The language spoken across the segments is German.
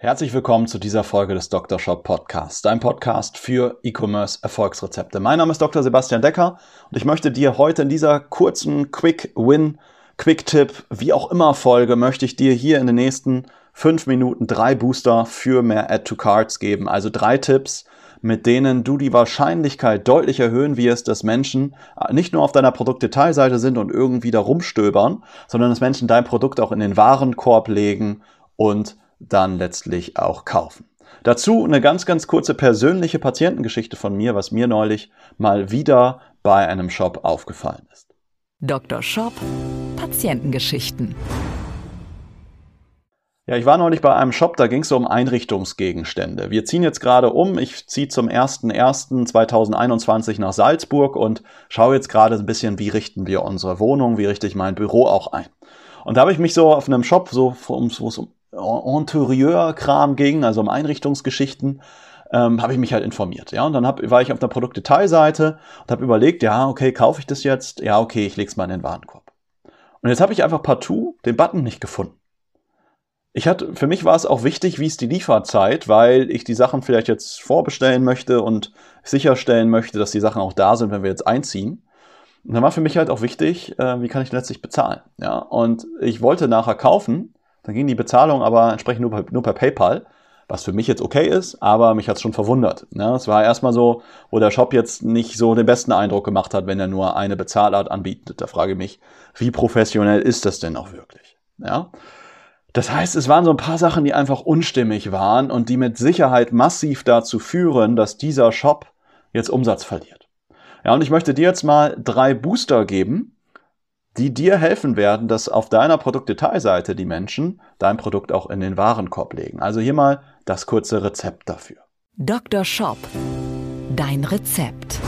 Herzlich willkommen zu dieser Folge des Dr. Shop Podcasts, dein Podcast für E-Commerce Erfolgsrezepte. Mein Name ist Dr. Sebastian Decker und ich möchte dir heute in dieser kurzen Quick Win, Quick Tip, wie auch immer Folge, möchte ich dir hier in den nächsten fünf Minuten drei Booster für mehr Add to Cards geben. Also drei Tipps, mit denen du die Wahrscheinlichkeit deutlich erhöhen wirst, dass Menschen nicht nur auf deiner Produktdetailseite sind und irgendwie da rumstöbern, sondern dass Menschen dein Produkt auch in den Warenkorb legen und dann letztlich auch kaufen. Dazu eine ganz, ganz kurze persönliche Patientengeschichte von mir, was mir neulich mal wieder bei einem Shop aufgefallen ist. Dr. Shop Patientengeschichten. Ja, ich war neulich bei einem Shop, da ging es so um Einrichtungsgegenstände. Wir ziehen jetzt gerade um. Ich ziehe zum 01.01.2021 nach Salzburg und schaue jetzt gerade ein bisschen, wie richten wir unsere Wohnung, wie richte ich mein Büro auch ein. Und da habe ich mich so auf einem Shop, so wo es um Interieur-Kram ging, also um Einrichtungsgeschichten, ähm, habe ich mich halt informiert. Ja, und dann hab, war ich auf der Produktdetailseite und habe überlegt, ja, okay, kaufe ich das jetzt? Ja, okay, ich leg's mal in den Warenkorb. Und jetzt habe ich einfach partout den Button nicht gefunden. Ich hatte, für mich war es auch wichtig, wie ist die Lieferzeit, weil ich die Sachen vielleicht jetzt vorbestellen möchte und sicherstellen möchte, dass die Sachen auch da sind, wenn wir jetzt einziehen. Und dann war für mich halt auch wichtig, äh, wie kann ich letztlich bezahlen. Ja, und ich wollte nachher kaufen, dann ging die Bezahlung aber entsprechend nur per, nur per PayPal, was für mich jetzt okay ist, aber mich hat es schon verwundert. Ja, es war erstmal so, wo der Shop jetzt nicht so den besten Eindruck gemacht hat, wenn er nur eine Bezahlart anbietet. Da frage ich mich, wie professionell ist das denn auch wirklich? Ja. Das heißt, es waren so ein paar Sachen, die einfach unstimmig waren und die mit Sicherheit massiv dazu führen, dass dieser Shop jetzt Umsatz verliert. Ja, und ich möchte dir jetzt mal drei Booster geben, die dir helfen werden, dass auf deiner Produktdetailseite die Menschen dein Produkt auch in den Warenkorb legen. Also hier mal das kurze Rezept dafür. Dr. Shop. Dein Rezept.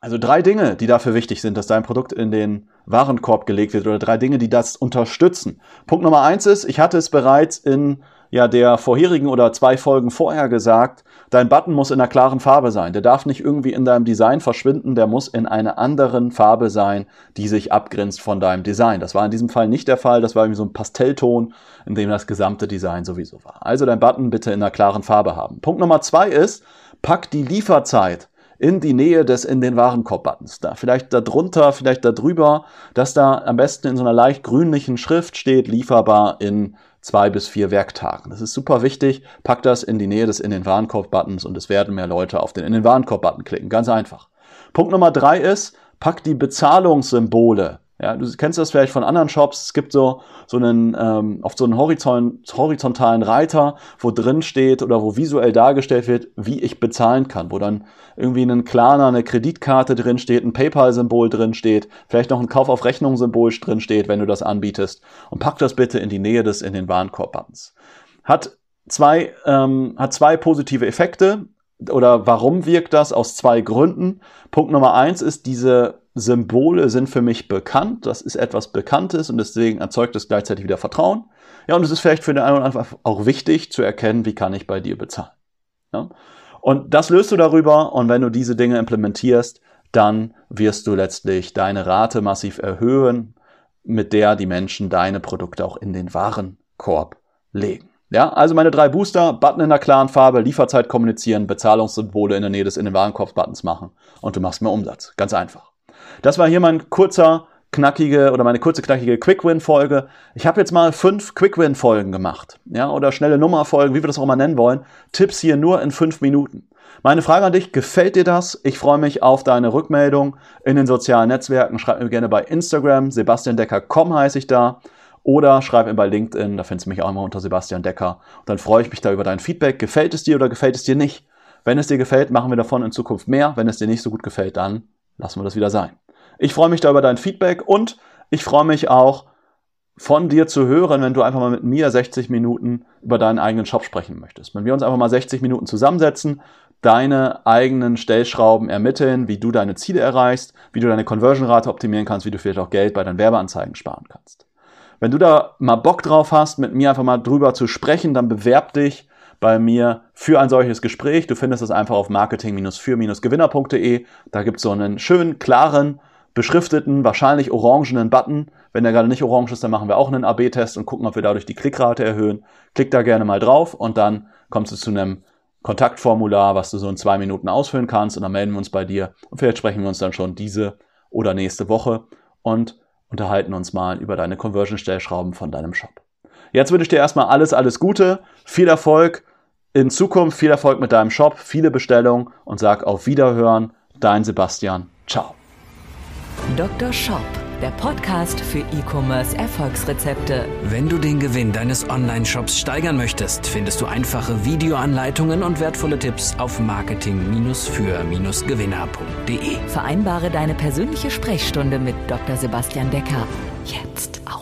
Also drei Dinge, die dafür wichtig sind, dass dein Produkt in den Warenkorb gelegt wird oder drei Dinge, die das unterstützen. Punkt Nummer eins ist, ich hatte es bereits in ja der vorherigen oder zwei Folgen vorher gesagt, dein Button muss in einer klaren Farbe sein. Der darf nicht irgendwie in deinem Design verschwinden, der muss in einer anderen Farbe sein, die sich abgrenzt von deinem Design. Das war in diesem Fall nicht der Fall, das war irgendwie so ein Pastellton, in dem das gesamte Design sowieso war. Also dein Button bitte in einer klaren Farbe haben. Punkt Nummer zwei ist, pack die Lieferzeit in die Nähe des in den Warenkorb-Buttons. Da vielleicht darunter, vielleicht darüber, dass da am besten in so einer leicht grünlichen Schrift steht, lieferbar in zwei bis vier Werktagen. Das ist super wichtig. Pack das in die Nähe des in den Warenkorb-Buttons und es werden mehr Leute auf den in den Warenkorb-Button klicken. Ganz einfach. Punkt Nummer drei ist, pack die Bezahlungssymbole ja, du kennst das vielleicht von anderen Shops. Es gibt so, so einen, ähm, oft so einen horizontalen Reiter, wo drin steht oder wo visuell dargestellt wird, wie ich bezahlen kann, wo dann irgendwie ein Klarna, eine Kreditkarte drin steht, ein PayPal-Symbol drin steht, vielleicht noch ein Kauf auf Rechnung-Symbol drin steht, wenn du das anbietest. Und pack das bitte in die Nähe des in den Warenkorb-Buttons. Hat zwei, ähm, hat zwei positive Effekte oder warum wirkt das? Aus zwei Gründen. Punkt Nummer eins ist, diese Symbole sind für mich bekannt. Das ist etwas Bekanntes und deswegen erzeugt es gleichzeitig wieder Vertrauen. Ja, und es ist vielleicht für den einen oder anderen auch wichtig zu erkennen, wie kann ich bei dir bezahlen. Ja? Und das löst du darüber und wenn du diese Dinge implementierst, dann wirst du letztlich deine Rate massiv erhöhen, mit der die Menschen deine Produkte auch in den Warenkorb legen. Ja, also meine drei Booster, Button in einer klaren Farbe, Lieferzeit kommunizieren, Bezahlungssymbole in der Nähe des in den Warenkorb-Buttons machen und du machst mehr Umsatz. Ganz einfach. Das war hier mein kurzer, knackige oder meine kurze, knackige Quick-Win-Folge. Ich habe jetzt mal fünf Quick-Win-Folgen gemacht. Ja, oder schnelle Nummer-Folgen, wie wir das auch immer nennen wollen. Tipps hier nur in fünf Minuten. Meine Frage an dich, gefällt dir das? Ich freue mich auf deine Rückmeldung in den sozialen Netzwerken. Schreib mir gerne bei Instagram, sebastiandecker.com heiße ich da. Oder schreib mir bei LinkedIn, da findest du mich auch immer unter Sebastian Decker. Und dann freue ich mich da über dein Feedback. Gefällt es dir oder gefällt es dir nicht? Wenn es dir gefällt, machen wir davon in Zukunft mehr. Wenn es dir nicht so gut gefällt, dann lassen wir das wieder sein. Ich freue mich da über dein Feedback und ich freue mich auch, von dir zu hören, wenn du einfach mal mit mir 60 Minuten über deinen eigenen Shop sprechen möchtest. Wenn wir uns einfach mal 60 Minuten zusammensetzen, deine eigenen Stellschrauben ermitteln, wie du deine Ziele erreichst, wie du deine Conversion-Rate optimieren kannst, wie du vielleicht auch Geld bei deinen Werbeanzeigen sparen kannst. Wenn du da mal Bock drauf hast, mit mir einfach mal drüber zu sprechen, dann bewerb dich bei mir für ein solches Gespräch. Du findest es einfach auf marketing-für-gewinner.de. Da gibt es so einen schönen, klaren, beschrifteten, wahrscheinlich orangenen Button. Wenn der gerade nicht orange ist, dann machen wir auch einen AB-Test und gucken, ob wir dadurch die Klickrate erhöhen. Klick da gerne mal drauf und dann kommst du zu einem Kontaktformular, was du so in zwei Minuten ausfüllen kannst und dann melden wir uns bei dir und vielleicht sprechen wir uns dann schon diese oder nächste Woche und unterhalten uns mal über deine Conversion-Stellschrauben von deinem Shop. Jetzt wünsche ich dir erstmal alles, alles Gute, viel Erfolg in Zukunft, viel Erfolg mit deinem Shop, viele Bestellungen und sag auf Wiederhören, dein Sebastian. Ciao. Dr. Shop, der Podcast für E-Commerce Erfolgsrezepte. Wenn du den Gewinn deines Online-Shops steigern möchtest, findest du einfache Videoanleitungen und wertvolle Tipps auf marketing-für-gewinner.de. Vereinbare deine persönliche Sprechstunde mit Dr. Sebastian Decker jetzt auf